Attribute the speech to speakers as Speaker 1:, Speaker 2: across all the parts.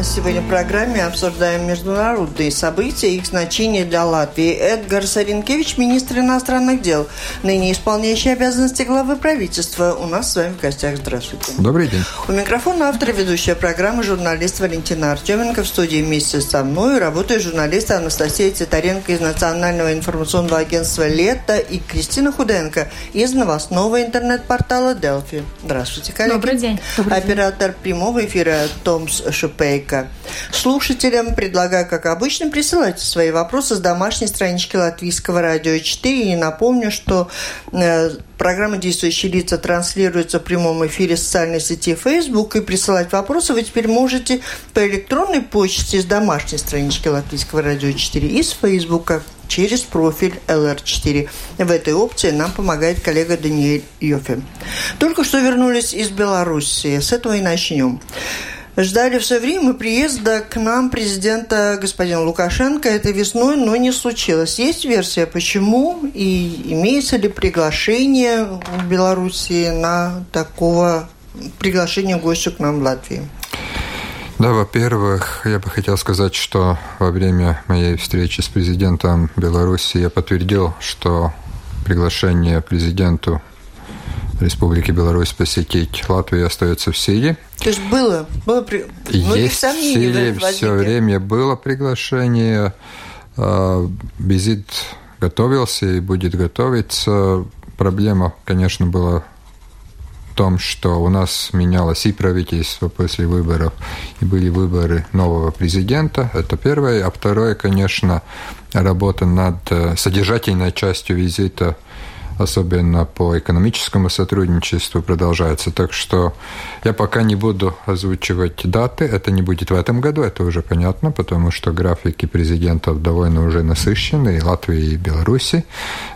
Speaker 1: Сегодня в программе обсуждаем международные события и их значение для Латвии. Эдгар Саренкевич, министр иностранных дел, ныне исполняющий обязанности главы правительства. У нас с вами в гостях. Здравствуйте.
Speaker 2: Добрый день.
Speaker 1: У микрофона автор ведущая программы журналист Валентина Артеменко. В студии вместе со мной работает журналист Анастасия Титаренко из Национального информационного агентства «Лето» и Кристина Худенко из новостного интернет-портала «Делфи». Здравствуйте, коллеги.
Speaker 3: Добрый день. Добрый
Speaker 1: Оператор день. прямого эфира Томс Шупейк Америка. Слушателям предлагаю, как обычно, присылать свои вопросы с домашней странички Латвийского радио 4. И напомню, что э, Программа «Действующие лица» транслируется в прямом эфире социальной сети Facebook. И присылать вопросы вы теперь можете по электронной почте с домашней странички Латвийского радио 4 и с Фейсбука через профиль LR4. В этой опции нам помогает коллега Даниэль Йофе. Только что вернулись из Беларуси. С этого и начнем. Ждали все время приезда к нам президента господина Лукашенко этой весной, но не случилось. Есть версия, почему и имеется ли приглашение в Беларуси на такого приглашения гостя к нам в Латвии?
Speaker 2: Да, во-первых, я бы хотел сказать, что во время моей встречи с президентом Беларуси я подтвердил, что приглашение президенту Республики Беларусь посетить Латвию остается в силе.
Speaker 1: То есть было? было при...
Speaker 2: Есть в силе, все время было приглашение. А, визит готовился и будет готовиться. Проблема, конечно, была в том, что у нас менялось и правительство после выборов, и были выборы нового президента. Это первое. А второе, конечно, работа над э, содержательной частью визита – особенно по экономическому сотрудничеству, продолжается. Так что я пока не буду озвучивать даты. Это не будет в этом году, это уже понятно, потому что графики президентов довольно уже насыщены, и Латвии, и Беларуси.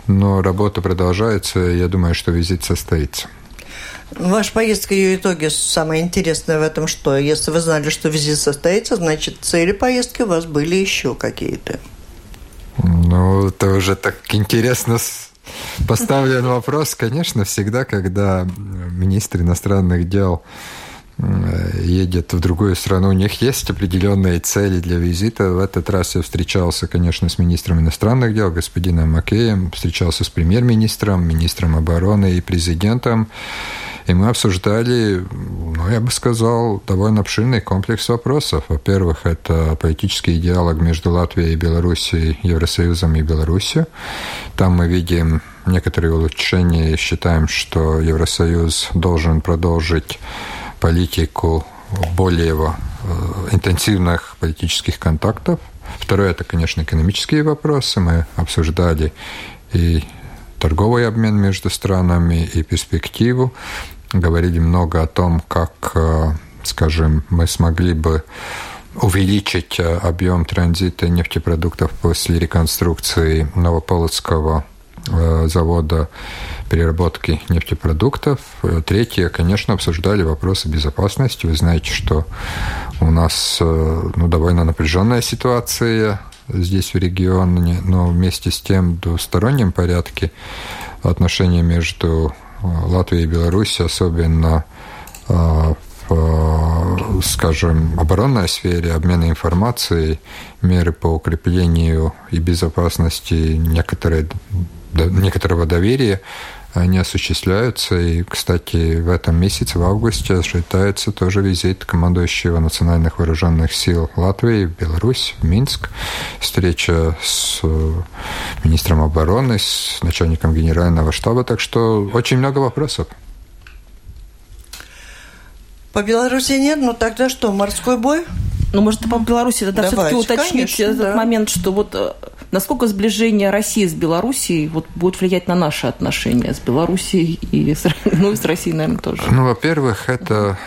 Speaker 2: Но работа продолжается, я думаю, что визит состоится.
Speaker 1: Ваша поездка, ее итоги, самое интересное в этом, что если вы знали, что визит состоится, значит, цели поездки у вас были еще какие-то.
Speaker 2: Ну, это уже так интересно Поставлен вопрос, конечно, всегда, когда министр иностранных дел едет в другую страну, у них есть определенные цели для визита. В этот раз я встречался, конечно, с министром иностранных дел, господином Макеем, встречался с премьер-министром, министром обороны и президентом. И мы обсуждали, ну, я бы сказал, довольно обширный комплекс вопросов. Во-первых, это политический диалог между Латвией и Белоруссией, Евросоюзом и Беларусью. Там мы видим некоторые улучшения и считаем, что Евросоюз должен продолжить политику более э, интенсивных политических контактов. Второе – это, конечно, экономические вопросы. Мы обсуждали и торговый обмен между странами, и перспективу. Говорили много о том, как, э, скажем, мы смогли бы увеличить э, объем транзита нефтепродуктов после реконструкции Новополоцкого Э, завода переработки нефтепродуктов. Третье, конечно, обсуждали вопросы безопасности. Вы знаете, что у нас ну, довольно напряженная ситуация здесь в регионе, но вместе с тем в двустороннем порядке отношения между Латвией и Беларусью, особенно в, скажем, оборонной сфере, обмена информацией, меры по укреплению и безопасности некоторые некоторого доверия они осуществляются. И, кстати, в этом месяце, в августе, ожидается тоже визит командующего национальных вооруженных сил Латвии в Беларусь, в Минск. Встреча с э, министром обороны, с начальником генерального штаба. Так что очень много вопросов.
Speaker 1: По Беларуси нет, но тогда что, морской бой?
Speaker 3: Ну, может, по Беларуси тогда все-таки уточнить конечно, этот да. момент, что вот э, насколько сближение России с Белоруссией вот, будет влиять на наши отношения с Белоруссией и с, ну, и с Россией, наверное, тоже?
Speaker 2: Ну, во-первых, это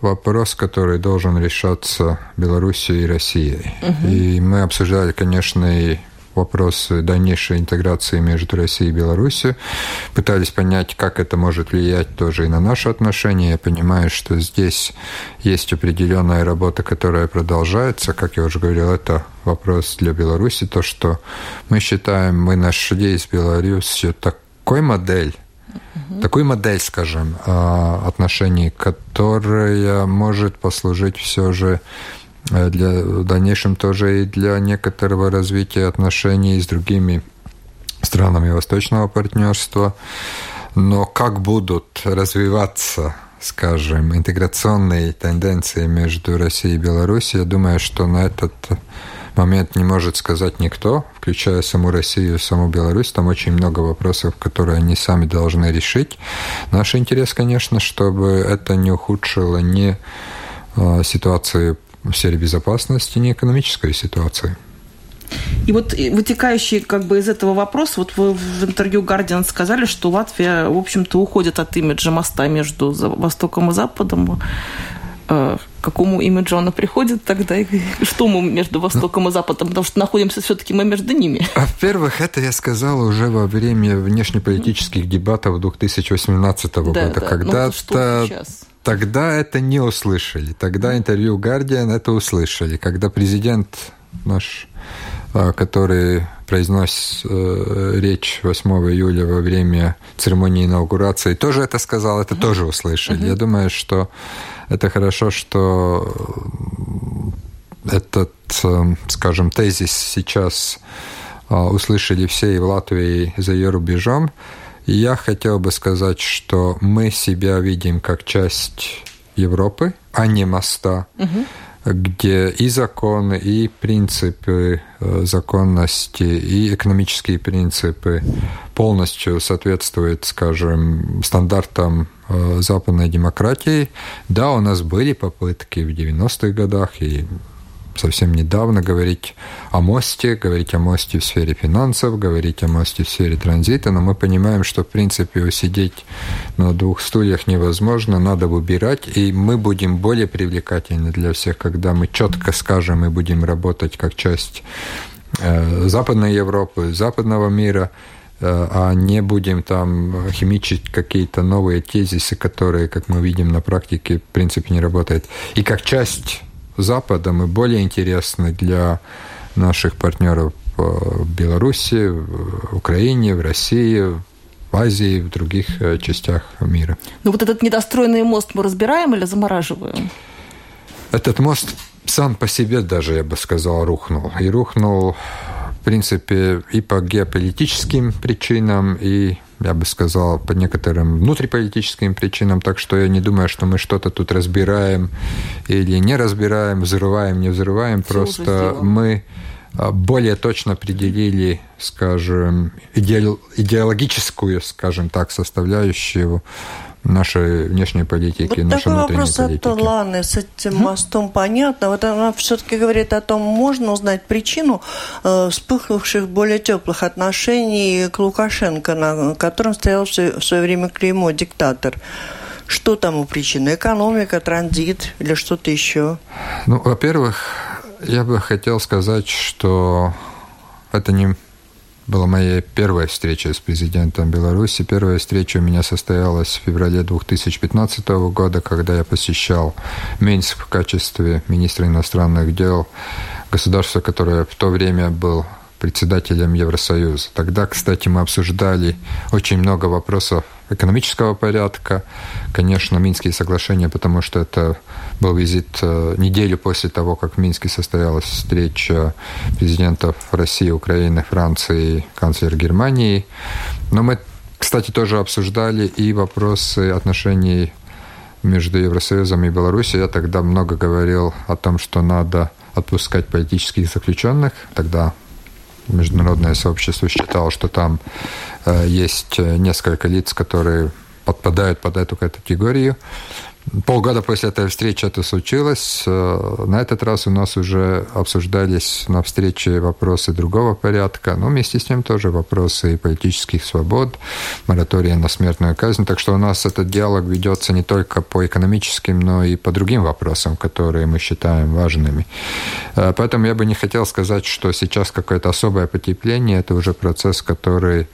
Speaker 2: вопрос, который должен решаться Белоруссией и Россией. Угу. И мы обсуждали, конечно, и вопросы дальнейшей интеграции между Россией и Беларусью. Пытались понять, как это может влиять тоже и на наши отношения. Я понимаю, что здесь есть определенная работа, которая продолжается. Как я уже говорил, это вопрос для Беларуси. То, что мы считаем, мы нашли с Беларусью такой модель, угу. такую модель, скажем, а, отношений, которая может послужить все же для, в дальнейшем тоже и для некоторого развития отношений с другими странами Восточного партнерства. Но как будут развиваться скажем, интеграционные тенденции между Россией и Беларусью, я думаю, что на этот момент не может сказать никто, включая саму Россию саму Беларусь. Там очень много вопросов, которые они сами должны решить. Наш интерес, конечно, чтобы это не ухудшило ни э, ситуацию в сфере безопасности, ни экономической ситуации.
Speaker 3: И вот вытекающий как бы из этого вопроса, вот вы в интервью Guardian сказали, что Латвия, в общем-то, уходит от имиджа моста между Востоком и Западом. Э, к какому имиджу она приходит тогда? И что мы между Востоком и Западом? Потому что находимся все-таки мы между ними.
Speaker 2: Во-первых, это я сказал уже во время внешнеполитических дебатов 2018 да, года, да. когда-то ну, Тогда это не услышали. Тогда интервью Guardian это услышали. Когда президент наш, а, который произнес э, речь 8 июля во время церемонии инаугурации, тоже это сказал, это тоже услышали. Я думаю, что это хорошо, что этот, э, скажем, тезис сейчас а, услышали все и в Латвии, и за ее рубежом. Я хотел бы сказать, что мы себя видим как часть Европы, а не моста, угу. где и законы, и принципы э, законности, и экономические принципы полностью соответствуют, скажем, стандартам э, западной демократии. Да, у нас были попытки в 90-х годах и совсем недавно говорить о мосте, говорить о мосте в сфере финансов, говорить о мосте в сфере транзита, но мы понимаем, что в принципе усидеть на двух стульях невозможно, надо выбирать, и мы будем более привлекательны для всех, когда мы четко скажем и будем работать как часть э, Западной Европы, западного мира, э, а не будем там химичить какие-то новые тезисы, которые, как мы видим на практике, в принципе не работают. И как часть Западом и более интересны для наших партнеров в Беларуси, в Украине, в России, в Азии, в других э, частях мира.
Speaker 3: Ну вот этот недостроенный мост мы разбираем или замораживаем?
Speaker 2: Этот мост сам по себе даже, я бы сказал, рухнул. И рухнул, принципе, и по геополитическим причинам, и я бы сказал, по некоторым внутриполитическим причинам, так что я не думаю, что мы что-то тут разбираем или не разбираем, взрываем, не взрываем, Все просто мы а, более точно определили, скажем, идеологическую, скажем так, составляющую нашей внешней политики, вот нашей
Speaker 1: такой вопрос политики. от Ланы с этим мостом понятно. Вот она все-таки говорит о том, можно узнать причину э, вспыхнувших более теплых отношений к Лукашенко, на котором стоял в свое время клеймо диктатор. Что там у причины? Экономика, транзит или что-то еще?
Speaker 2: Ну, во-первых, я бы хотел сказать, что это не была моя первая встреча с президентом Беларуси. Первая встреча у меня состоялась в феврале 2015 года, когда я посещал Минск в качестве министра иностранных дел государства, которое в то время был председателем Евросоюза. Тогда, кстати, мы обсуждали очень много вопросов экономического порядка. Конечно, Минские соглашения, потому что это был визит э, неделю после того, как в Минске состоялась встреча президентов России, Украины, Франции, канцлера Германии. Но мы, кстати, тоже обсуждали и вопросы отношений между Евросоюзом и Беларусью. Я тогда много говорил о том, что надо отпускать политических заключенных. Тогда международное сообщество считало, что там э, есть несколько лиц, которые подпадают под эту категорию. Полгода после этой встречи это случилось. Э, на этот раз у нас уже обсуждались на встрече вопросы другого порядка, но вместе с тем тоже вопросы и политических свобод, моратория на смертную казнь. Так что у нас этот диалог ведется не только по экономическим, но и по другим вопросам, которые мы считаем важными. Э, поэтому я бы не хотел сказать, что сейчас какое-то особое потепление. Это уже процесс, который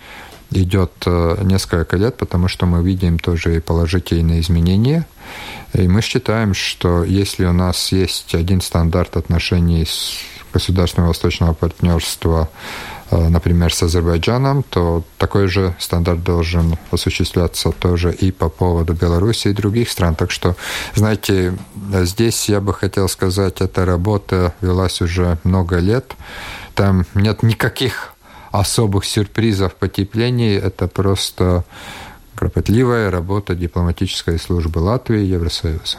Speaker 2: идет э, несколько лет, потому что мы видим тоже и положительные изменения. И мы считаем, что если у нас есть один стандарт отношений с государством восточного партнерства, э, например, с Азербайджаном, то такой же стандарт должен осуществляться тоже и по поводу Беларуси и других стран. Так что, знаете, здесь я бы хотел сказать, эта работа велась уже много лет. Там нет никаких особых сюрпризов потеплений. Это просто кропотливая работа дипломатической службы Латвии и Евросоюза.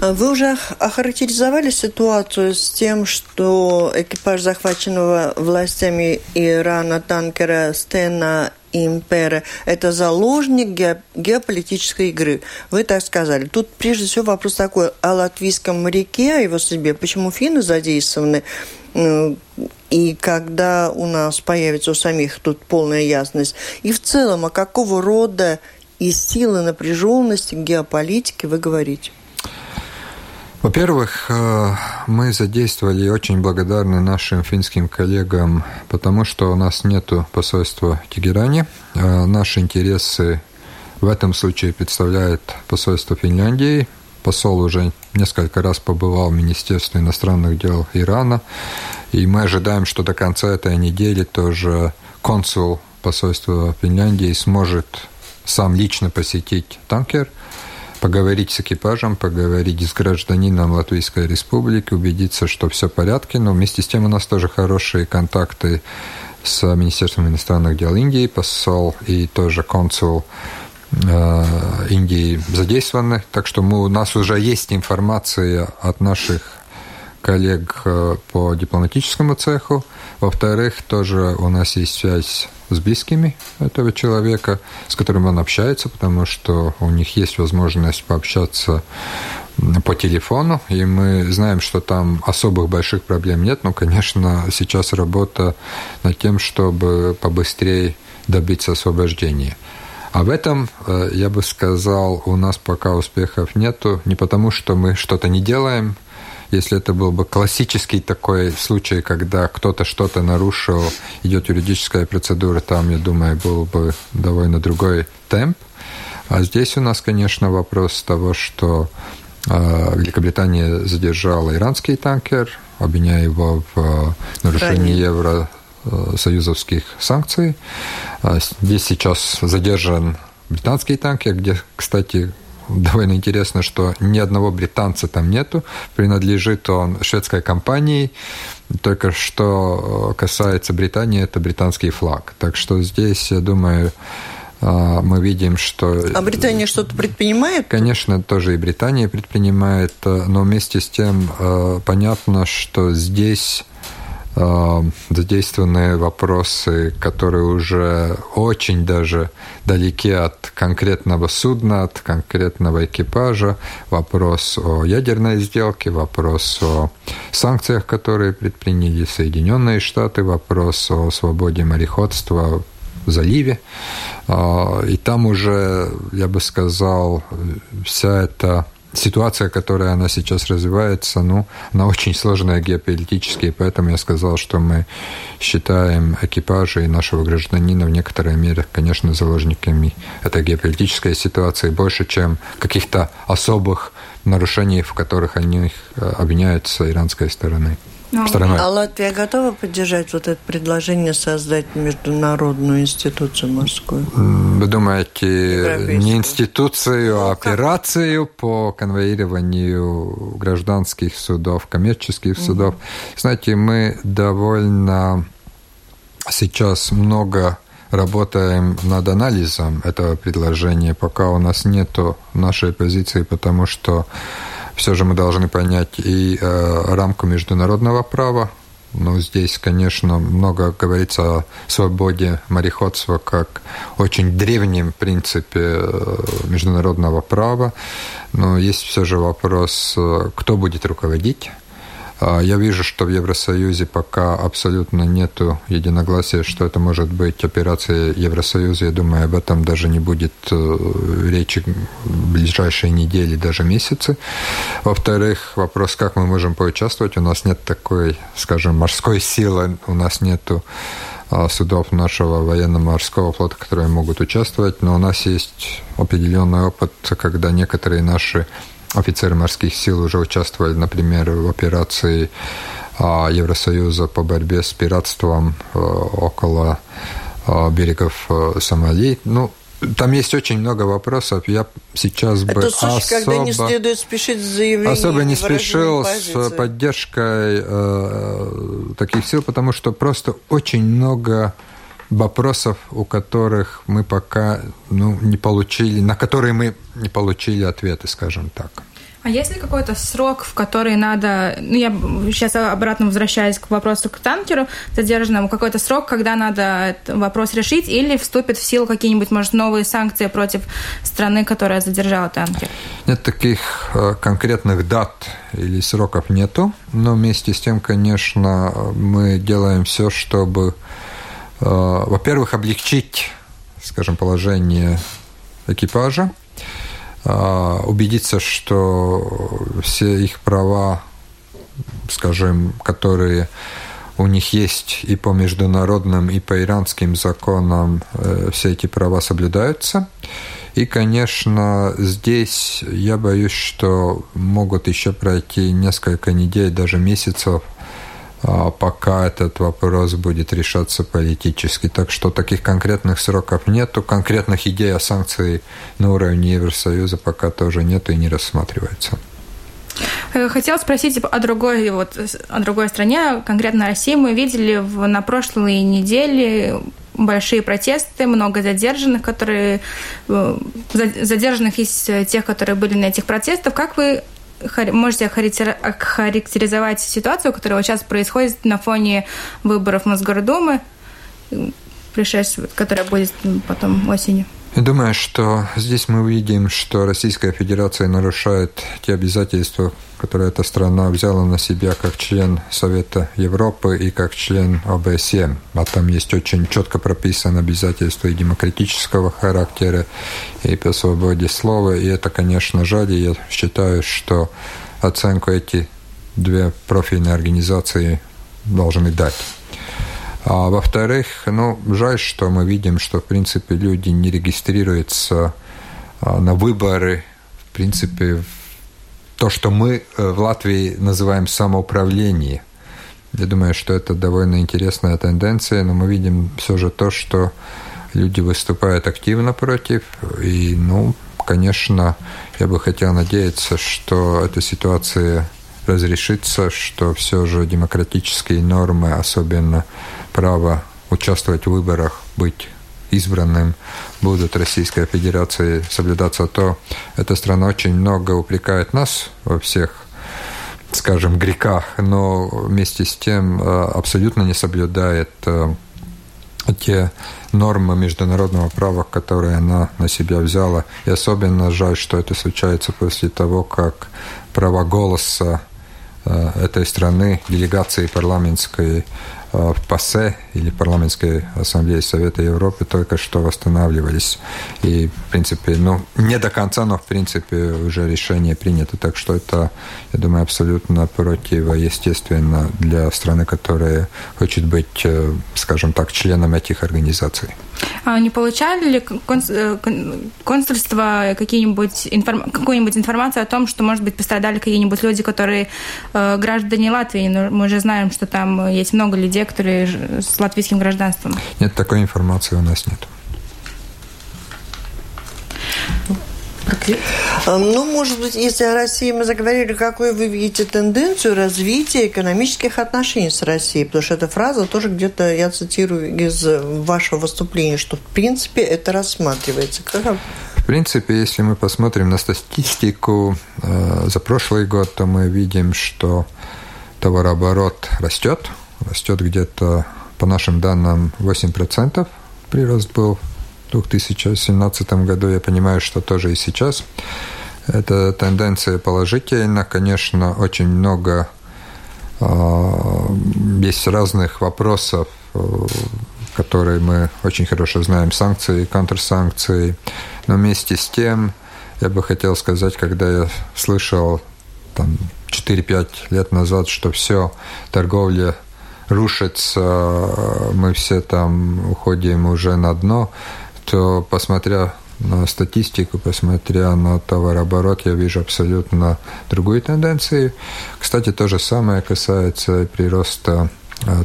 Speaker 1: Вы уже охарактеризовали ситуацию с тем, что экипаж захваченного властями Ирана танкера Стена Импера – это заложник геополитической игры. Вы так сказали. Тут прежде всего вопрос такой о латвийском моряке, о его судьбе. Почему финны задействованы? И когда у нас появится у самих тут полная ясность, и в целом, о какого рода и силы напряженности геополитики вы говорите?
Speaker 2: Во-первых, э, мы задействовали и очень благодарны нашим финским коллегам, потому что у нас нет посольства в Тегеране. Э, наши интересы в этом случае представляет посольство Финляндии, посол уже несколько раз побывал в Министерстве иностранных дел Ирана, и мы ожидаем, что до конца этой недели тоже консул посольства Финляндии сможет сам лично посетить танкер, поговорить с экипажем, поговорить с гражданином Латвийской Республики, убедиться, что все в порядке, но вместе с тем у нас тоже хорошие контакты с Министерством иностранных дел Индии, посол и тоже консул Индии задействованы. Так что мы, у нас уже есть информация от наших коллег э, по дипломатическому цеху. Во-вторых, тоже у нас есть связь с близкими этого человека, с которым он общается, потому что у них есть возможность пообщаться по телефону, и мы знаем, что там особых больших проблем нет, но, конечно, сейчас работа над тем, чтобы побыстрее добиться освобождения. А в этом, э, я бы сказал, у нас пока успехов нету. Не потому, что мы что-то не делаем. Если это был бы классический такой случай, когда кто-то что-то нарушил, идет юридическая процедура, там, я думаю, был бы довольно другой темп. А здесь у нас, конечно, вопрос того, что э, Великобритания задержала иранский танкер, обвиняя его в э, нарушении евро союзовских санкций. А здесь сейчас задержан британский танкер, где, кстати, довольно интересно, что ни одного британца там нету. Принадлежит он шведской компании. Только что э, касается Британии, это британский флаг. Так что здесь, я думаю, э, мы видим, что...
Speaker 1: А Британия что-то предпринимает?
Speaker 2: Конечно, тоже и Британия предпринимает, но вместе с тем понятно, что здесь Э, задействованы вопросы, которые уже очень даже далеки от конкретного судна, от конкретного экипажа, вопрос о ядерной сделке, вопрос о санкциях, которые предприняли Соединенные Штаты, вопрос о свободе мореходства в заливе. Э, и там уже, я бы сказал, вся эта ситуация, которая она сейчас развивается, ну, она очень сложная геополитически, и поэтому я сказал, что мы считаем экипажа и нашего гражданина в некоторой мере, конечно, заложниками этой геополитической ситуации больше, чем каких-то особых нарушений, в которых они обвиняют с иранской стороны.
Speaker 1: Ну, стороной. А Латвия готова поддержать вот это предложение создать международную институцию морскую?
Speaker 2: Вы думаете, не институцию, а операцию по конвоированию гражданских судов, коммерческих угу. судов? Знаете, мы довольно сейчас много работаем над анализом этого предложения, пока у нас нету нашей позиции, потому что все же мы должны понять и э, рамку международного права, Но здесь, конечно, много говорится о свободе мореходства как очень древнем принципе э, международного права. Но есть все же вопрос, э, кто будет руководить я вижу, что в Евросоюзе пока абсолютно нет единогласия, что это может быть операция Евросоюза. Я думаю, об этом даже не будет э, речи в ближайшие недели, даже месяцы. Во-вторых, вопрос, как мы можем поучаствовать. У нас нет такой, скажем, морской силы, у нас нет а, судов нашего военно-морского флота, которые могут участвовать, но у нас есть определенный опыт, когда некоторые наши офицеры морских сил уже участвовали, например, в операции а, Евросоюза по борьбе с пиратством э, около а, берегов э, Сомали. Ну, там есть очень много вопросов. Я сейчас бы
Speaker 1: Это случай, особо, когда не следует спешить с заявлением.
Speaker 2: Особо не спешил с поддержкой э, таких сил, потому что просто очень много вопросов, у которых мы пока ну, не получили, на которые мы не получили ответы, скажем так.
Speaker 4: А есть ли какой-то срок, в который надо... Ну, я сейчас обратно возвращаюсь к вопросу к танкеру задержанному. Какой-то срок, когда надо этот вопрос решить, или вступят в силу какие-нибудь, может, новые санкции против страны, которая задержала танкер?
Speaker 2: Нет таких э, конкретных дат или сроков нету, но вместе с тем, конечно, мы делаем все, чтобы во-первых, облегчить, скажем, положение экипажа, э, убедиться, что все их права, скажем, которые у них есть и по международным, и по иранским законам, э, все эти права соблюдаются. И, конечно, здесь я боюсь, что могут еще пройти несколько недель, даже месяцев, пока этот вопрос будет решаться политически. Так что таких конкретных сроков нету, конкретных идей о санкции на уровне Евросоюза пока тоже нету и не рассматривается.
Speaker 4: Э, хотела спросить о другой, вот, о другой стране, конкретно России. Мы видели в, на прошлой неделе большие протесты, много задержанных, которые э, задержанных из тех, которые были на этих протестах. Как вы можете охарактеризовать ситуацию, которая сейчас происходит на фоне выборов Мосгордумы, пришествия, которая будет потом осенью?
Speaker 2: Я думаю, что здесь мы увидим, что Российская Федерация нарушает те обязательства, которые эта страна взяла на себя как член Совета Европы и как член ОБСЕ. А там есть очень четко прописано обязательства и демократического характера, и по свободе слова. И это, конечно, жаль. И я считаю, что оценку эти две профильные организации должны дать. А во-вторых, ну, жаль, что мы видим, что, в принципе, люди не регистрируются а, на выборы, в принципе, то, что мы э, в Латвии называем самоуправление. Я думаю, что это довольно интересная тенденция, но мы видим все же то, что люди выступают активно против. И, ну, конечно, я бы хотел надеяться, что эта ситуация разрешится, что все же демократические нормы, особенно право участвовать в выборах, быть избранным, будут Российской Федерации соблюдаться, то эта страна очень много упрекает нас во всех скажем, греках, но вместе с тем э, абсолютно не соблюдает э, те нормы международного права, которые она на себя взяла. И особенно жаль, что это случается после того, как права голоса этой страны, делегации парламентской Э, в ПАСЕ или парламентской ассамблее Совета Европы только что восстанавливались. И, в принципе, ну, не до конца, но, в принципе, уже решение принято. Так что это, я думаю, абсолютно противоестественно для страны, которая хочет быть, э, скажем так, членом этих организаций.
Speaker 4: А не получали ли консульство какие-нибудь информ... какую-нибудь информацию о том, что, может быть, пострадали какие-нибудь люди, которые э, граждане Латвии? Но мы же знаем, что там есть много людей, которые латвийским гражданством.
Speaker 2: Нет, такой информации у нас нет.
Speaker 1: Ну, может быть, если о России мы заговорили, какую вы видите тенденцию развития экономических отношений с Россией? Потому что эта фраза тоже где-то, я цитирую из вашего выступления, что в принципе это рассматривается. Как...
Speaker 2: В принципе, если мы посмотрим на статистику э, за прошлый год, то мы видим, что товарооборот растет, растет где-то, по нашим данным, 8% прирост был в 2017 году. Я понимаю, что тоже и сейчас. Эта тенденция положительна. Конечно, очень много есть разных вопросов, которые мы очень хорошо знаем, санкции, контрсанкции. Но вместе с тем, я бы хотел сказать, когда я слышал там 4-5 лет назад, что все, торговля рушится, мы все там уходим уже на дно, то, посмотря на статистику, посмотря на товарооборот, я вижу абсолютно другую тенденцию. Кстати, то же самое касается прироста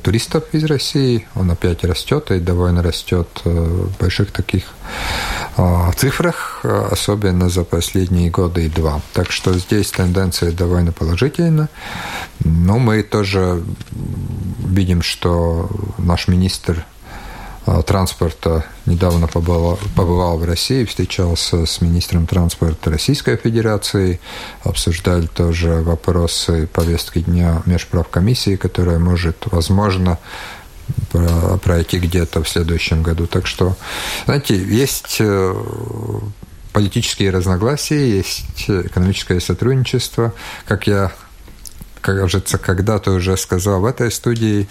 Speaker 2: туристов из России. Он опять растет и довольно растет э, в больших таких э, цифрах, особенно за последние годы и два. Так что здесь тенденция довольно положительна. Но мы тоже видим, что наш министр транспорта недавно побывал, побывал в России, встречался с министром транспорта Российской Федерации, обсуждали тоже вопросы повестки дня межправкомиссии, которая может, возможно, пройти где-то в следующем году. Так что, знаете, есть э, политические разногласия, есть экономическое сотрудничество. Как я, кажется, когда-то уже сказал в этой студии,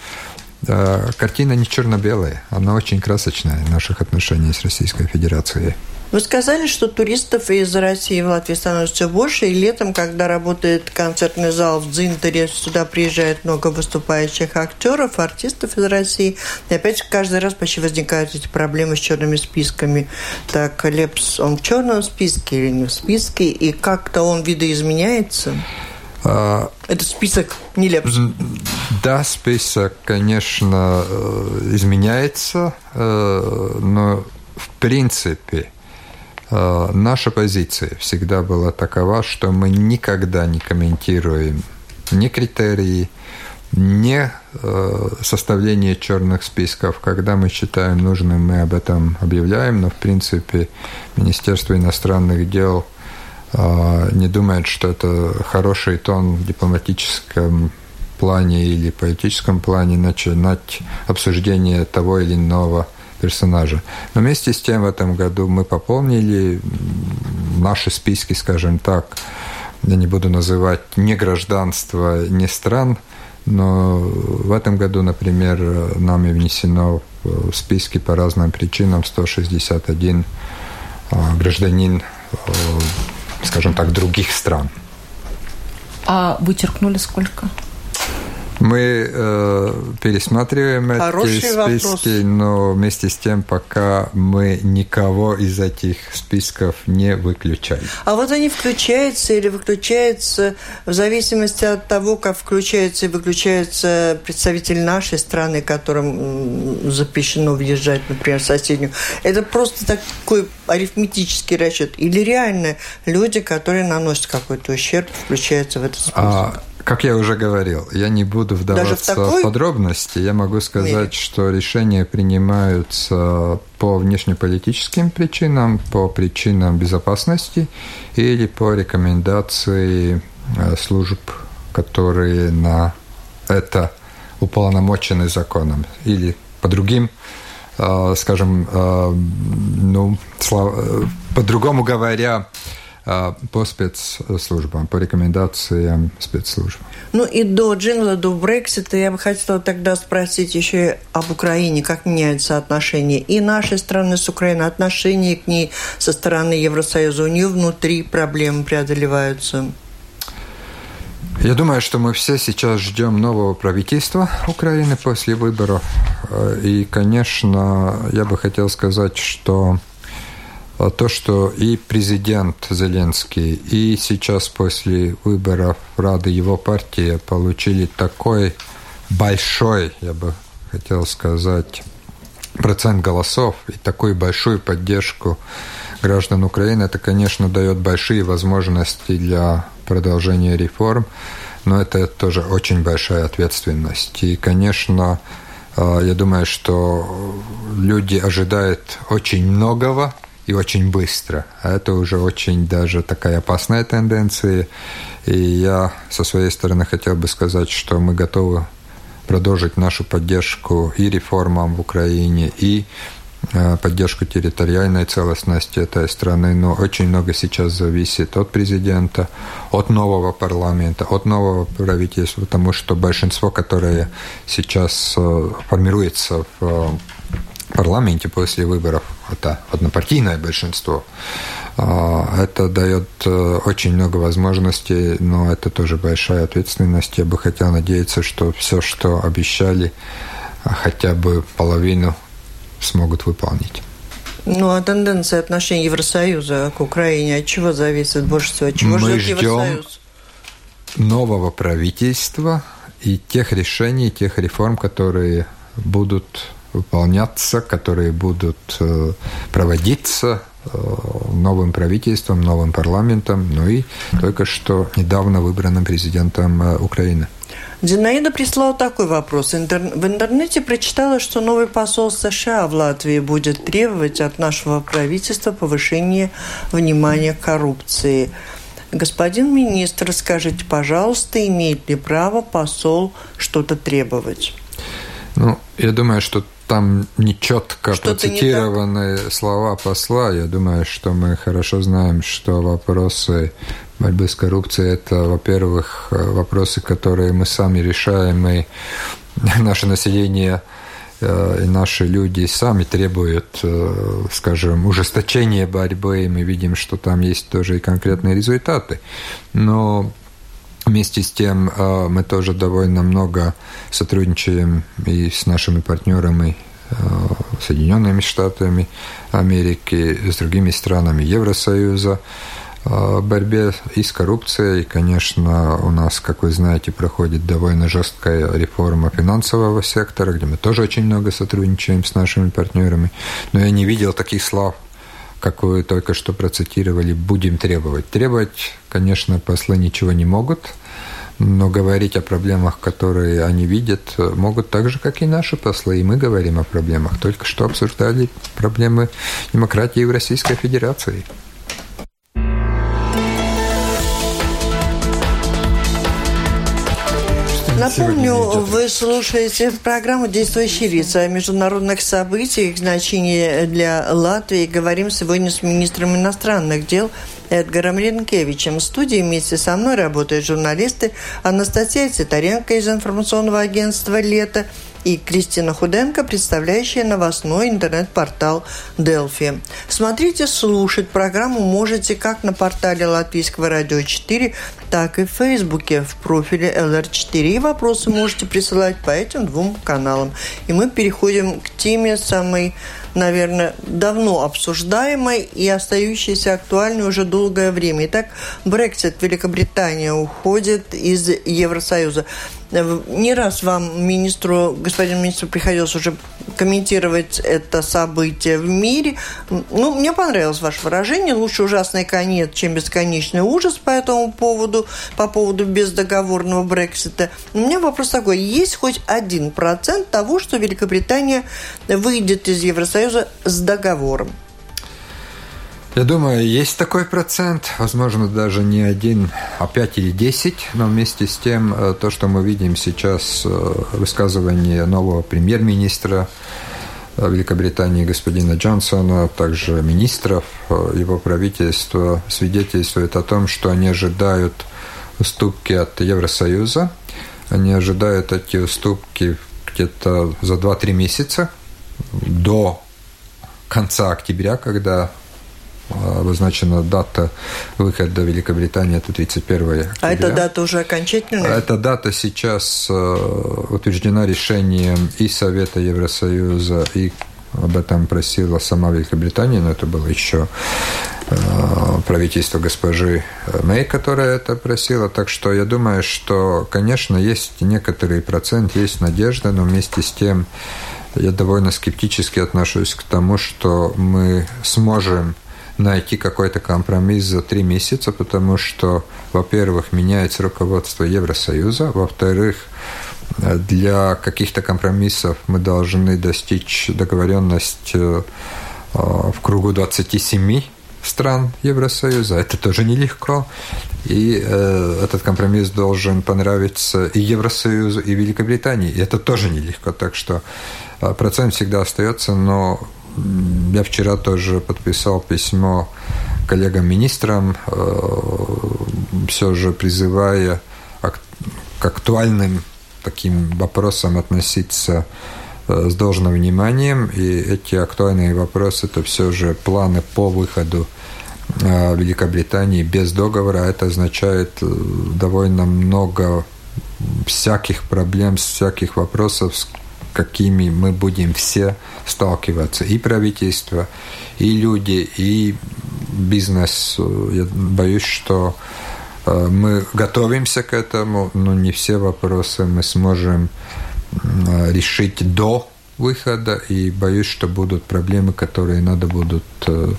Speaker 2: картина не черно-белая, она очень красочная наших отношениях с Российской Федерацией.
Speaker 1: Вы сказали, что туристов из России в Латвии становится все больше, и летом, когда работает концертный зал в Дзинтере, сюда приезжает много выступающих актеров, артистов из России, и опять каждый раз почти возникают эти проблемы с черными списками. Так, Лепс, он в черном списке или не в списке, и как-то он видоизменяется? А, Этот список нелепый.
Speaker 2: Да, список, конечно, э, изменяется, э, но в принципе э, наша позиция всегда была такова, что мы никогда не комментируем ни критерии, не составление черных списков. Когда мы считаем нужным, мы об этом объявляем, но в принципе Министерство иностранных дел – не думает, что это хороший тон в дипломатическом плане или политическом плане начинать обсуждение того или иного персонажа. Но вместе с тем в этом году мы пополнили наши списки, скажем так, я не буду называть ни гражданства, ни стран, но в этом году, например, нами внесено в списки по разным причинам 161 а, гражданин а, скажем так, других стран.
Speaker 3: А вычеркнули сколько?
Speaker 2: Мы э, пересматриваем Хороший эти списки, вопрос. но вместе с тем пока мы никого из этих списков не выключаем.
Speaker 1: А вот они включаются или выключаются в зависимости от того, как включается и выключается представитель нашей страны, которым запрещено въезжать, например, в соседнюю. Это просто такой арифметический расчет. Или реально люди, которые наносят какой-то ущерб, включаются в этот список? А
Speaker 2: как я уже говорил, я не буду вдаваться в, в подробности. Я могу сказать, мире? что решения принимаются по внешнеполитическим причинам, по причинам безопасности или по рекомендации э, служб, которые на это уполномочены законом, или по другим, э, скажем, э, ну, по-другому говоря, по спецслужбам, по рекомендациям спецслужб.
Speaker 1: Ну и до джингла, до Брексита я бы хотела тогда спросить еще об Украине, как меняются отношения и нашей страны с Украиной, отношения к ней со стороны Евросоюза. У нее внутри проблемы преодолеваются.
Speaker 2: Я думаю, что мы все сейчас ждем нового правительства Украины после выборов. И, конечно, я бы хотел сказать, что а то, что и президент Зеленский, и сейчас после выборов Рады его партии получили такой большой, я бы хотел сказать, процент голосов и такую большую поддержку граждан Украины, это, конечно, дает большие возможности для продолжения реформ, но это тоже очень большая ответственность. И, конечно, а, я думаю, что люди ожидают очень многого и очень быстро. А это уже очень даже такая опасная тенденция. И я со своей стороны хотел бы сказать, что мы готовы продолжить нашу поддержку и реформам в Украине, и Э, поддержку территориальной целостности этой страны, но очень много сейчас зависит от президента, от нового парламента, от нового правительства, потому что большинство, которое сейчас э, формируется в э, парламенте после выборов, это однопартийное большинство, это дает очень много возможностей, но это тоже большая ответственность. Я бы хотел надеяться, что все, что обещали, хотя бы половину смогут выполнить.
Speaker 1: Ну, а тенденция отношений Евросоюза к Украине от чего зависит больше всего? Чего
Speaker 2: Мы ждет Евросоюз? нового правительства и тех решений, тех реформ, которые будут выполняться, которые будут э, проводиться э, новым правительством, новым парламентом, ну и только что недавно выбранным президентом э, Украины.
Speaker 1: Зинаида прислала такой вопрос. В интернете прочитала, что новый посол США в Латвии будет требовать от нашего правительства повышения внимания к коррупции. Господин министр, скажите, пожалуйста, имеет ли право посол что-то требовать?
Speaker 2: Ну, я думаю, что там нечетко процитированы не слова посла. Я думаю, что мы хорошо знаем, что вопросы борьбы с коррупцией – это, во-первых, вопросы, которые мы сами решаем, и наше население э, и наши люди сами требуют, э, скажем, ужесточения борьбы, и мы видим, что там есть тоже и конкретные результаты. Но Вместе с тем э, мы тоже довольно много сотрудничаем и с нашими партнерами Соединенными Штатами Америки, с другими странами Евросоюза в борьбе и с коррупцией. Конечно, у нас, как вы знаете, проходит довольно жесткая реформа финансового сектора, где мы тоже очень много сотрудничаем с нашими партнерами. Но я не видел таких слов, как вы только что процитировали, будем требовать. Требовать, конечно, послы ничего не могут, но говорить о проблемах, которые они видят, могут так же, как и наши послы. И мы говорим о проблемах. Только что обсуждали проблемы демократии в Российской Федерации.
Speaker 1: Напомню, вы слушаете программу «Действующие лица» о международных событиях, значении для Латвии. Говорим сегодня с министром иностранных дел Эдгаром Ренкевичем. В студии вместе со мной работают журналисты Анастасия Титаренко из информационного агентства «Лето» и Кристина Худенко, представляющая новостной интернет-портал «Делфи». Смотрите, слушать программу можете как на портале Латвийского радио 4, так и в Фейсбуке в профиле LR4. И вопросы можете присылать по этим двум каналам. И мы переходим к теме самой наверное, давно обсуждаемой и остающейся актуальной уже долгое время. Итак, Брексит, Великобритания уходит из Евросоюза. Не раз вам, министру, господину министру, приходилось уже комментировать это событие в мире. Ну, мне понравилось ваше выражение. Лучше ужасный конец, чем бесконечный ужас по этому поводу, по поводу бездоговорного Брексита. У меня вопрос такой. Есть хоть один процент того, что Великобритания выйдет из Евросоюза с договором?
Speaker 2: Я думаю, есть такой процент, возможно, даже не один, а пять или десять, но вместе с тем, э, то, что мы видим сейчас, э, высказывание нового премьер-министра э, Великобритании господина Джонсона, а также министров его правительства, свидетельствует о том, что они ожидают уступки от Евросоюза, они ожидают эти уступки где-то за 2-3 месяца до конца октября, когда обозначена дата выхода Великобритании, это 31 октября.
Speaker 1: А эта дата уже окончательная?
Speaker 2: Эта дата сейчас э, утверждена решением и Совета Евросоюза, и об этом просила сама Великобритания, но это было еще э, правительство госпожи Мэй, которая это просила. Так что я думаю, что, конечно, есть некоторый процент, есть надежда, но вместе с тем я довольно скептически отношусь к тому, что мы сможем найти какой-то компромисс за три месяца, потому что, во-первых, меняется руководство Евросоюза, во-вторых, для каких-то компромиссов мы должны достичь договоренность э, в кругу 27 стран Евросоюза. Это тоже нелегко. И э, этот компромисс должен понравиться и Евросоюзу, и Великобритании. И это тоже нелегко. Так что э, процент всегда остается, но я вчера тоже подписал письмо коллегам-министрам, э, все же призывая к актуальным таким вопросам относиться э, с должным вниманием. И эти актуальные вопросы – это все же планы по выходу э, Великобритании без договора. Это означает довольно много всяких проблем, всяких вопросов, какими мы будем все сталкиваться. И правительство, и люди, и бизнес. Я боюсь, что э, мы готовимся к этому, но не все вопросы мы сможем решить до выхода, и боюсь, что будут проблемы, которые надо будут э,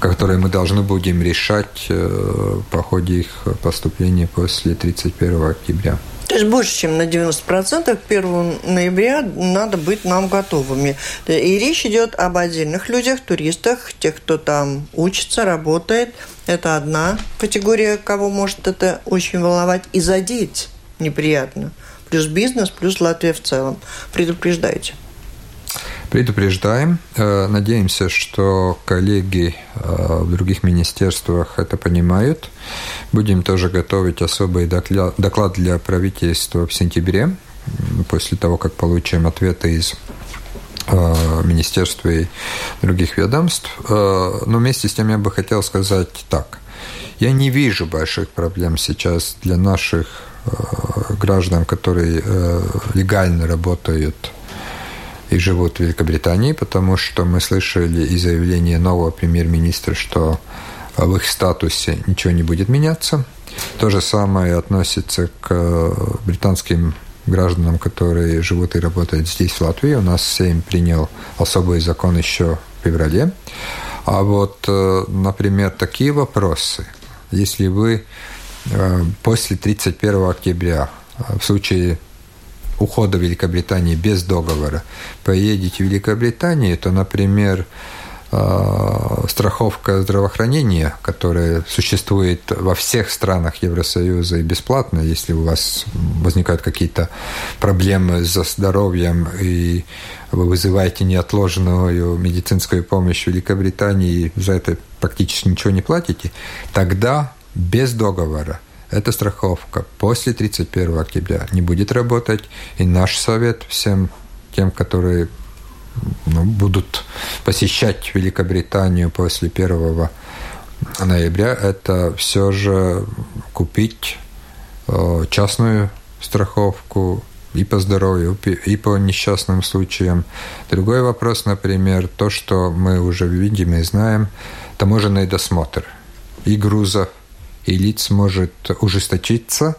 Speaker 2: которые мы должны будем решать э, по ходе их поступления после 31 октября.
Speaker 1: То есть больше, чем на 90% к 1 ноября надо быть нам готовыми. И речь идет об отдельных людях, туристах, тех, кто там учится, работает. Это одна категория, кого может это очень волновать и задеть неприятно. Плюс бизнес, плюс Латвия в целом. Предупреждайте.
Speaker 2: Предупреждаем. Э, надеемся, что коллеги э, в других министерствах это понимают. Будем тоже готовить особый доклад для правительства в сентябре, после того, как получим ответы из э, министерства и других ведомств. Но вместе с тем я бы хотел сказать так. Я не вижу больших проблем сейчас для наших граждан, которые легально работают и живут в Великобритании, потому что мы слышали и заявление нового премьер-министра, что в их статусе ничего не будет меняться. То же самое относится к британским гражданам, которые живут и работают здесь, в Латвии. У нас Сейм принял особый закон еще в феврале. А вот, э, например, такие вопросы. Если вы э, после 31 октября э, в случае ухода Великобритании без договора. Поедете в Великобританию, то, например, а, страховка здравоохранения, которая существует во всех странах Евросоюза и бесплатно, если у вас возникают какие-то проблемы со здоровьем и вы вызываете неотложную медицинскую помощь в Великобритании и за это практически ничего не платите, тогда без договора – эта страховка после 31 октября не будет работать. И наш совет всем тем, которые ну, будут посещать Великобританию после 1 ноября, это все же купить э, частную страховку и по здоровью, и по несчастным случаям. Другой вопрос, например, то, что мы уже видим и знаем, таможенный досмотр и грузов, и лиц может ужесточиться,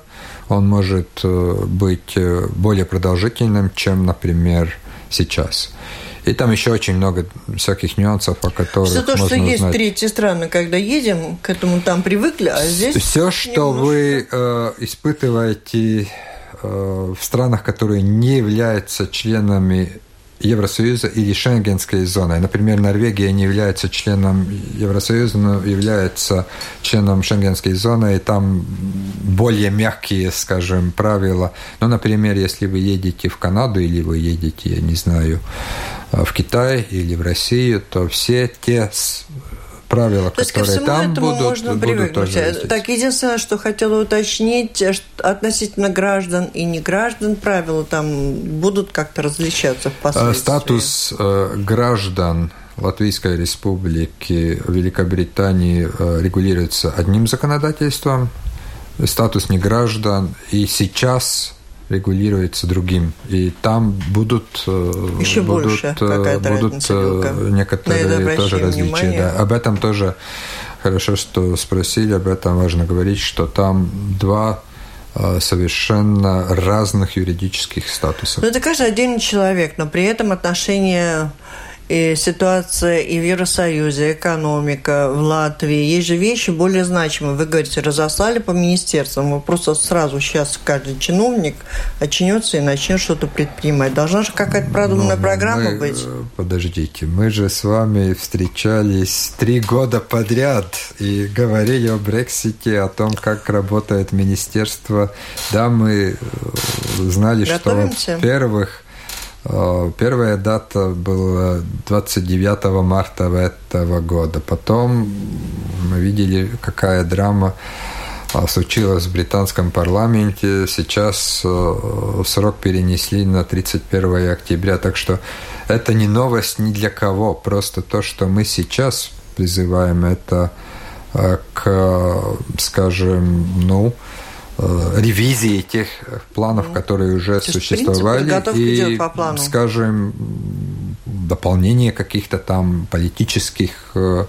Speaker 2: он может э, быть э, более продолжительным, чем, например, сейчас. И там еще очень много всяких нюансов, о которых
Speaker 1: Все то,
Speaker 2: можно
Speaker 1: что
Speaker 2: узнать.
Speaker 1: есть третьи страны, когда едем, к этому там привыкли, а здесь...
Speaker 2: Все, что немножко... вы э, испытываете э, в странах, которые не являются членами Евросоюза или Шенгенской зоны. Например, Норвегия не является членом Евросоюза, но является членом Шенгенской зоны, и там более мягкие, скажем, правила. Ну, например, если вы едете в Канаду или вы едете, я не знаю, в Китай или в Россию, то все те правила, То которые там будут, можно будут тоже
Speaker 1: Так, единственное, что хотела уточнить, относительно граждан и не граждан, правила там будут как-то различаться впоследствии?
Speaker 2: Статус э, граждан Латвийской Республики Великобритании э, регулируется одним законодательством, статус неграждан, и сейчас регулируется другим. И там будут,
Speaker 1: э, Еще
Speaker 2: будут,
Speaker 1: больше
Speaker 2: э, будут э, некоторые тоже различия. Да. Об этом тоже хорошо, что спросили, об этом важно говорить, что там два совершенно разных юридических статусов.
Speaker 1: Но это каждый отдельный человек, но при этом отношения и ситуация и в Евросоюзе, экономика в Латвии. Есть же вещи более значимые. Вы говорите, разослали по министерствам. Вы просто сразу сейчас каждый чиновник очнется и начнет что-то предпринимать. Должна же какая-то продуманная
Speaker 2: Ну,
Speaker 1: программа
Speaker 2: мы,
Speaker 1: быть.
Speaker 2: э, Подождите, мы же с вами встречались три года подряд и говорили о Брексите, о том, как работает министерство. Да, мы э, знали,
Speaker 1: Готовимся.
Speaker 2: что, во-первых, Первая дата была 29 марта этого года. Потом мы видели, какая драма а, случилось в британском парламенте. Сейчас э, срок перенесли на 31 октября. Так что это не новость ни для кого. Просто то, что мы сейчас призываем, это э, к, скажем, ну, э, ревизии тех планов, которые уже
Speaker 1: принципе,
Speaker 2: существовали,
Speaker 1: подготовка
Speaker 2: и,
Speaker 1: по плану.
Speaker 2: скажем, дополнение каких-то там политических э,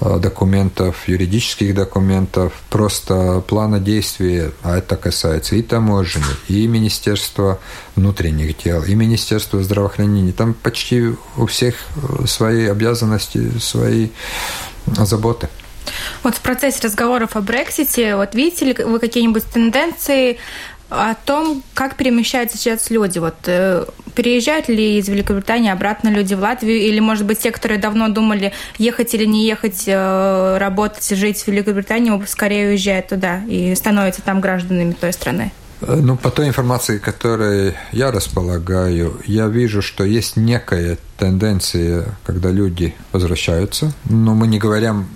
Speaker 2: э, документов, юридических документов, просто плана действия, а это касается и таможни, и Министерства внутренних дел, и Министерства здравоохранения. Там почти у всех э, свои обязанности, свои заботы.
Speaker 4: Вот в процессе разговоров о Брексите, вот видите ли вы какие-нибудь тенденции о том, как перемещаются сейчас люди? Вот э, переезжают ли из Великобритании обратно люди в Латвию? Или, может быть, те, которые давно думали, ехать или не ехать, э, работать, жить в Великобритании, скорее уезжают туда и становятся там гражданами той страны?
Speaker 2: Э, Ну, по той информации, которой я располагаю, я вижу, что есть некая тенденция, когда люди возвращаются. Но мы не говорим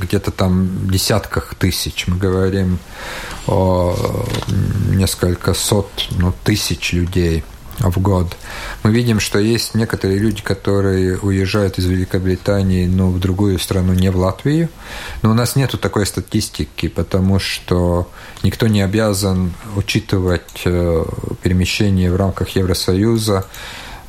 Speaker 2: где-то там десятках тысяч, мы говорим о несколько сот, ну, тысяч людей в год. Мы видим, что есть некоторые люди, которые уезжают из Великобритании, но в другую страну, не в Латвию. Но у нас нету такой статистики, потому что никто не обязан учитывать э, перемещение в рамках Евросоюза.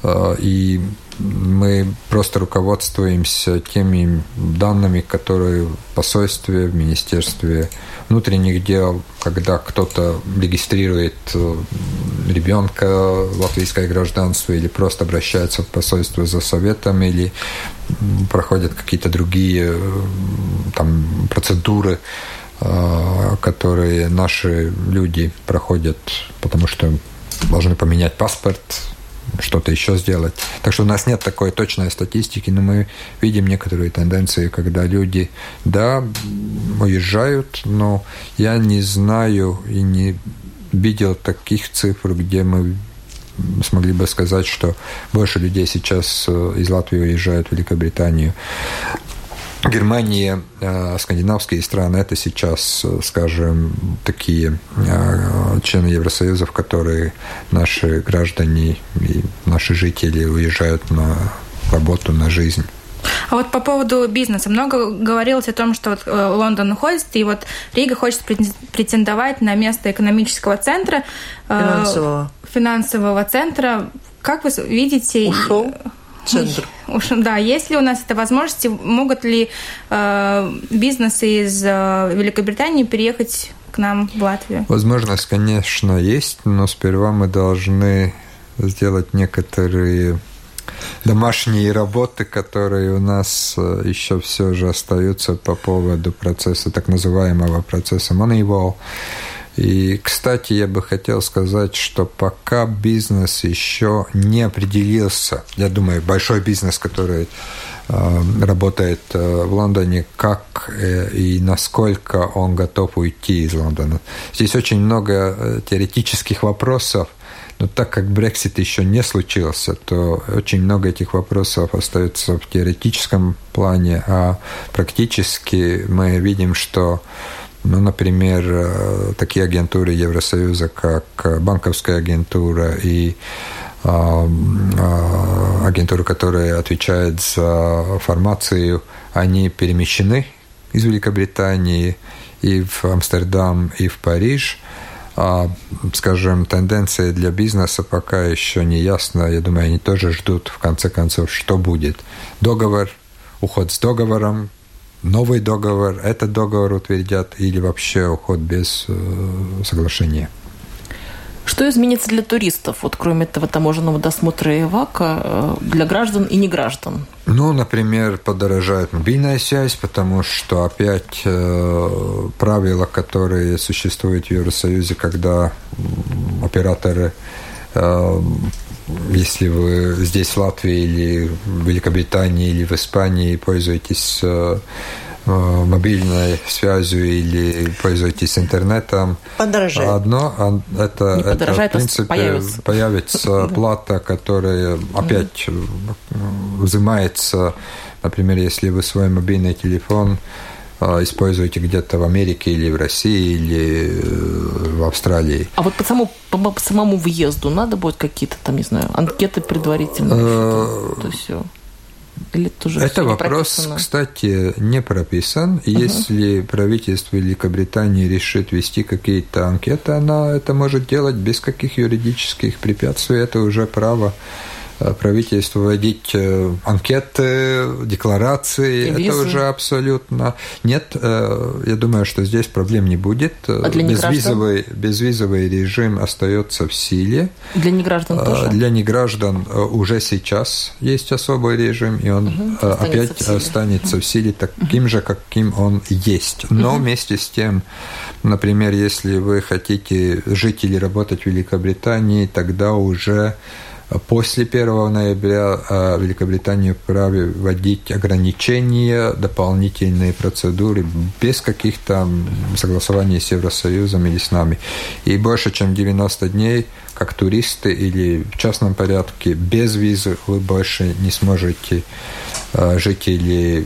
Speaker 2: Э, И мы просто руководствуемся теми данными, которые в посольстве, в Министерстве внутренних дел, когда кто-то регистрирует э, ребенка латвийское гражданство или просто обращается в посольство за советом или проходят какие-то другие э, там, процедуры, э, которые наши люди проходят, потому что должны поменять паспорт, что-то еще сделать. Так что у нас нет такой точной статистики, но мы видим некоторые тенденции, когда люди, да, уезжают, но я не знаю и не видел таких цифр, где мы смогли бы сказать, что больше людей сейчас э, из Латвии уезжают в Великобританию. Германия, э, скандинавские страны, это сейчас, э, скажем, такие э, члены Евросоюза, в которые наши граждане и наши жители уезжают на работу, на жизнь.
Speaker 4: А вот по поводу бизнеса. Много говорилось о том, что вот Лондон уходит, и вот Рига хочет претен- претендовать на место экономического центра. э,
Speaker 1: Финансового.
Speaker 4: финансового центра. Как вы видите...
Speaker 1: Ушел центр.
Speaker 4: Уж, да, есть ли у нас эта возможность, могут ли э, бизнесы из э, Великобритании переехать к нам в Латвию?
Speaker 2: Возможность, конечно, есть, но сперва мы должны сделать некоторые домашние работы, которые у нас э, еще все же остаются по поводу процесса, так называемого процесса Moneyball. И, кстати, я бы хотел сказать, что пока бизнес еще не определился, я думаю, большой бизнес, который э, работает э, в Лондоне, как э, и насколько он готов уйти из Лондона. Здесь очень много э, теоретических вопросов, но так как Брексит еще не случился, то очень много этих вопросов остается в теоретическом плане, а практически мы видим, что ну, например, э, такие агентуры Евросоюза, как банковская агентура и а, а, агентура, которая отвечает за формацию, они перемещены из Великобритании и в Амстердам, и в Париж. А, скажем, тенденция для бизнеса пока еще не ясна. Я думаю, они тоже ждут, в конце концов, что будет. Договор, уход с договором, новый договор, этот договор утвердят или вообще уход без э, соглашения.
Speaker 3: Что изменится для туристов, вот кроме этого таможенного досмотра и ЭВАКа, э, для граждан и неграждан?
Speaker 2: Ну, например, подорожает мобильная связь, потому что опять э, правила, которые существуют в Евросоюзе, когда операторы э, если вы здесь в Латвии или в Великобритании или в Испании пользуетесь э, Э, мобильной связью или пользуетесь интернетом.
Speaker 1: Подорожает.
Speaker 2: Одно, а, это, это в
Speaker 3: а
Speaker 2: принципе,
Speaker 3: появится,
Speaker 2: появится плата, которая опять взимается, например, если вы свой мобильный телефон э, используете где-то в Америке или в России или э, в Австралии.
Speaker 3: А вот по самому, по, по самому въезду надо будет какие-то там, не знаю, анкеты предварительные? То все.
Speaker 2: Или тоже Это вопрос, прописано? кстати, не прописан. Угу. Если правительство Великобритании решит вести какие-то анкеты, она это может делать без каких юридических препятствий. Это уже право Э, правительству вводить э, анкеты, декларации. И это уже абсолютно... Нет, э, я думаю, что здесь проблем не будет.
Speaker 3: А для
Speaker 2: безвизовый, безвизовый режим остается в силе.
Speaker 3: Для неграждан тоже?
Speaker 2: Для неграждан уже сейчас есть особый режим, и он угу, опять останется в, останется в силе таким угу. же, каким он есть. Но угу. вместе с тем, например, если вы хотите жить или работать в Великобритании, тогда уже После 1 ноября а, Великобритания вправе вводить ограничения, дополнительные процедуры без каких-то согласований с Евросоюзом или с нами. И больше, чем 90 дней, как туристы или в частном порядке, без визы вы больше не сможете а, жить или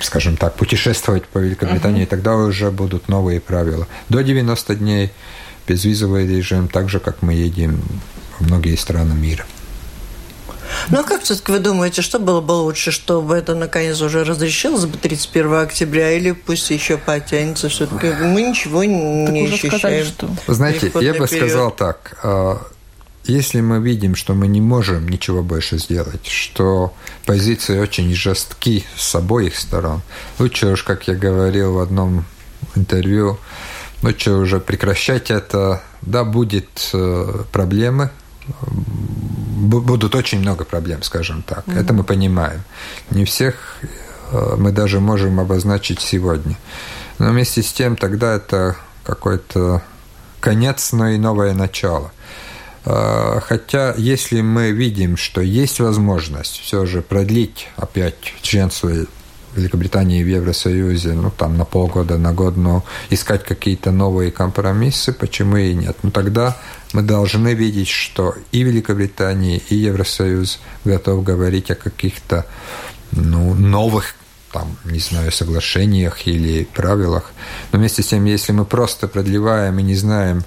Speaker 2: скажем так, путешествовать по Великобритании, uh-huh. тогда уже будут новые правила. До 90 дней безвизовый режим, так же, как мы едем многие страны мира.
Speaker 1: Ну а как все-таки вы думаете, что было бы лучше, чтобы это наконец уже разрешилось бы 31 октября, или пусть еще потянется? Все-таки мы ничего так не ощущаем. Сказали,
Speaker 2: что... Знаете, я бы период. сказал так. А, если мы видим, что мы не можем ничего больше сделать, что позиции очень жестки с обоих сторон, лучше уж, как я говорил в одном интервью, лучше уже прекращать это. Да, будет э, проблемы, будут очень много проблем, скажем так. Mm-hmm. Это мы понимаем. Не всех э, мы даже можем обозначить сегодня. Но вместе с тем тогда это какой-то конец, но и новое начало. Э, хотя, если мы видим, что есть возможность все же продлить опять членство Великобритании в Евросоюзе, ну, там, на полгода, на год, но искать какие-то новые компромиссы, почему и нет? Ну, тогда мы должны видеть, что и Великобритания, и Евросоюз готов говорить о каких-то ну, новых там, не знаю, соглашениях или правилах. Но вместе с тем, если мы просто продлеваем и не знаем,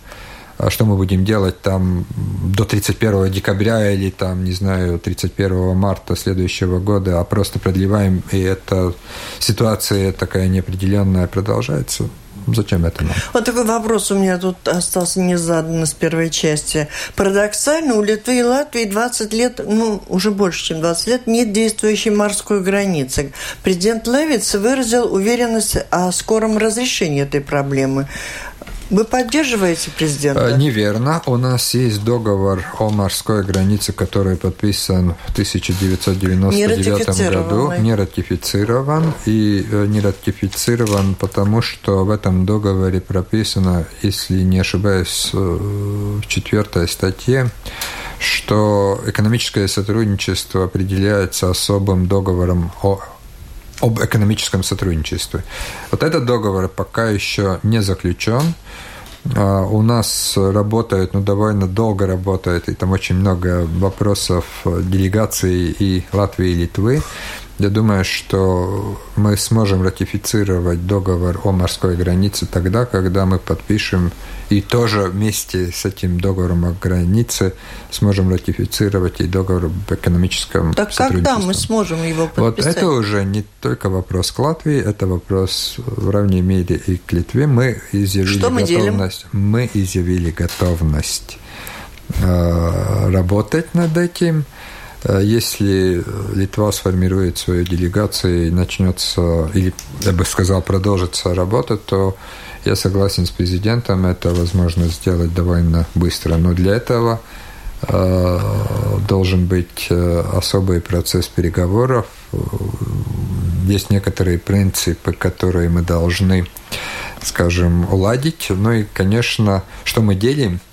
Speaker 2: а что мы будем делать там до 31 декабря или там, не знаю, 31 марта следующего года, а просто продлеваем, и эта ситуация такая неопределенная продолжается, Зачем это нам?
Speaker 1: Вот такой вопрос у меня тут остался не задан с первой части. Парадоксально, у Литвы и Латвии 20 лет, ну, уже больше, чем 20 лет, нет действующей морской границы. Президент Левиц выразил уверенность о скором разрешении этой проблемы. Вы поддерживаете президента?
Speaker 2: Э, неверно. У нас есть договор о морской границе, который подписан в 1999 году. Не ратифицирован. И э, не ратифицирован, потому что в этом договоре прописано, если не ошибаюсь, э, в четвертой статье, что экономическое сотрудничество определяется особым договором о об экономическом сотрудничестве. Вот этот договор пока еще не заключен. А, у нас работают, ну, довольно долго работают, и там очень много вопросов делегации и Латвии, и Литвы. Я думаю, что мы сможем ратифицировать договор о морской границе тогда, когда мы подпишем и тоже вместе с этим договором о границе сможем ратифицировать и договор об экономическом
Speaker 1: так сотрудничестве. когда мы сможем его подписать?
Speaker 2: Вот это уже не только вопрос к Латвии, это вопрос в равной мере и к Литве. Мы изъявили Что мы готовность. Делим? Мы изъявили готовность э, работать над этим. Э, если Литва сформирует свою делегацию и начнется, или, я бы сказал, продолжится работа, то Я согласен с президентом, это возможно сделать довольно быстро, но для этого э, должен быть э, особый процесс переговоров. Есть некоторые принципы, которые мы должны, скажем, уладить. Ну и, конечно, что мы делим –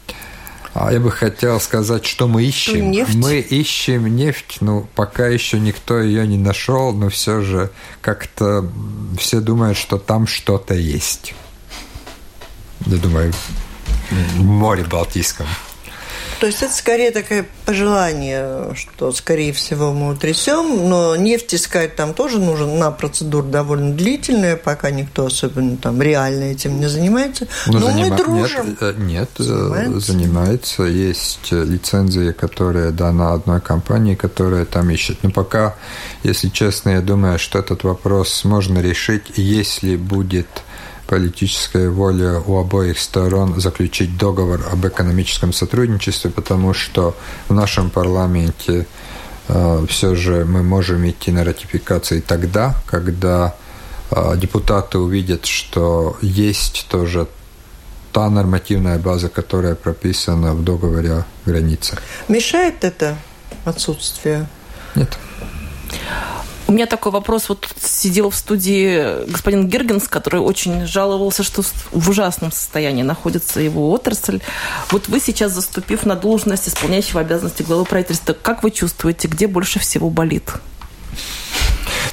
Speaker 2: а я бы хотел сказать, что мы ищем.
Speaker 1: Нефть?
Speaker 2: Мы ищем нефть, ну, пока еще никто ее не нашел, но все же как-то все думают, что там что-то есть. Я думаю, в море Балтийском.
Speaker 1: То есть это скорее такое пожелание, что, скорее всего, мы утрясем, но нефть искать там тоже нужен на процедура довольно длительная, пока никто особенно там реально этим не занимается.
Speaker 2: Ну,
Speaker 1: но
Speaker 2: занима...
Speaker 1: мы дружим.
Speaker 2: Нет, э, нет э, занимается. занимается. Есть лицензия, которая дана одной компании, которая там ищет. Но пока, если честно, я думаю, что этот вопрос можно решить, если будет политическая воля у обоих сторон заключить договор об экономическом сотрудничестве, потому что в нашем парламенте э, все же мы можем идти на ратификации тогда, когда э, депутаты увидят, что есть тоже та нормативная база, которая прописана в договоре о границах.
Speaker 1: Мешает это отсутствие?
Speaker 2: Нет.
Speaker 3: У меня такой вопрос. Вот сидел в студии господин Гергенс, который очень жаловался, что в ужасном состоянии находится его отрасль. Вот вы сейчас, заступив на должность исполняющего обязанности главы правительства, как вы чувствуете, где больше всего болит?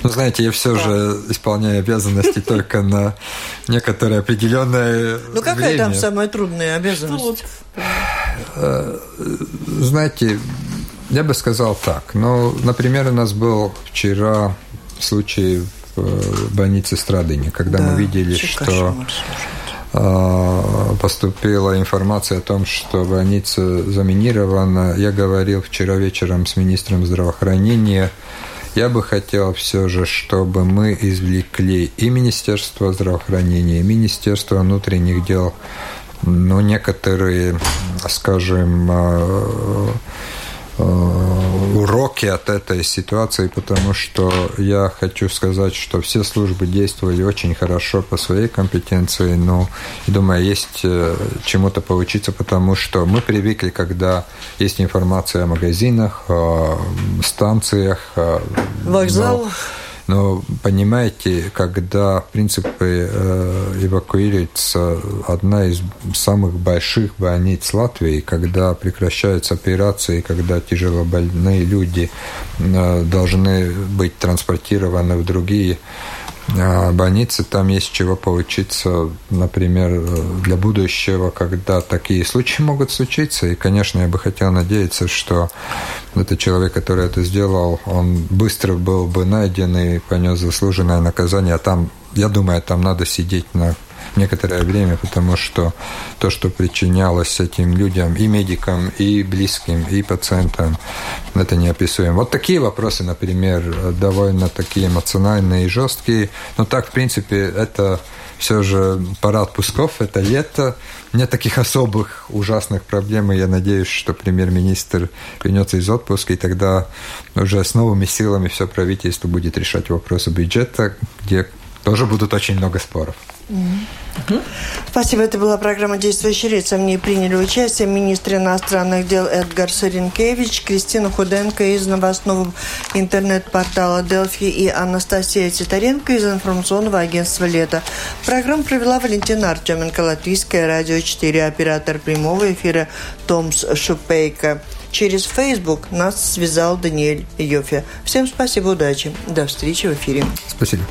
Speaker 2: Ну, знаете, я все да. же исполняю обязанности только на некоторое определенное
Speaker 1: Ну, какая там самая трудная обязанность?
Speaker 2: Э, знаете, я бы сказал так. Ну, например, у нас был вчера случай в э, больнице Страдыни, когда да, мы видели, что а, поступила информация о том, что больница заминирована. Я говорил вчера вечером с министром здравоохранения. Я бы хотел все же, чтобы мы извлекли и Министерство здравоохранения, и Министерство внутренних дел, ну, некоторые, скажем, Э, уроки от этой ситуации, потому что я хочу сказать, что все службы действовали очень хорошо по своей компетенции, но, думаю, есть э, чему-то поучиться, потому что мы привыкли, когда есть информация о магазинах, о станциях,
Speaker 1: вокзалах.
Speaker 2: Но понимаете, когда, в принципе, э, эвакуируется одна из самых больших больниц Латвии, когда прекращаются операции, когда тяжелобольные люди э, должны быть транспортированы в другие больницы, там есть чего поучиться, например, для будущего, когда такие случаи могут случиться. И, конечно, я бы хотел надеяться, что этот человек, который это сделал, он быстро был бы найден и понес заслуженное наказание. А там, я думаю, там надо сидеть на некоторое время, потому что то, что причинялось этим людям, и медикам, и близким, и пациентам, это неописуемо. Вот такие вопросы, например, довольно такие эмоциональные и жесткие, но так, в принципе, это все же пора отпусков, это лето. Нет таких особых ужасных проблем, и я надеюсь, что премьер-министр вернется из отпуска, и тогда уже с новыми силами все правительство будет решать вопросы бюджета, где тоже будут очень много споров.
Speaker 1: Спасибо. Это была программа «Действующие лица». В ней приняли участие министр иностранных дел Эдгар Саренкевич, Кристина Худенко из новостного интернет-портала «Делфи» и Анастасия Титаренко из информационного агентства «Лето». Программу провела Валентина Артеменко, Латвийское радио 4, оператор прямого эфира Томс Шупейко. Через Facebook нас связал Даниэль Йофе. Всем спасибо, удачи. До встречи в эфире.
Speaker 2: Спасибо.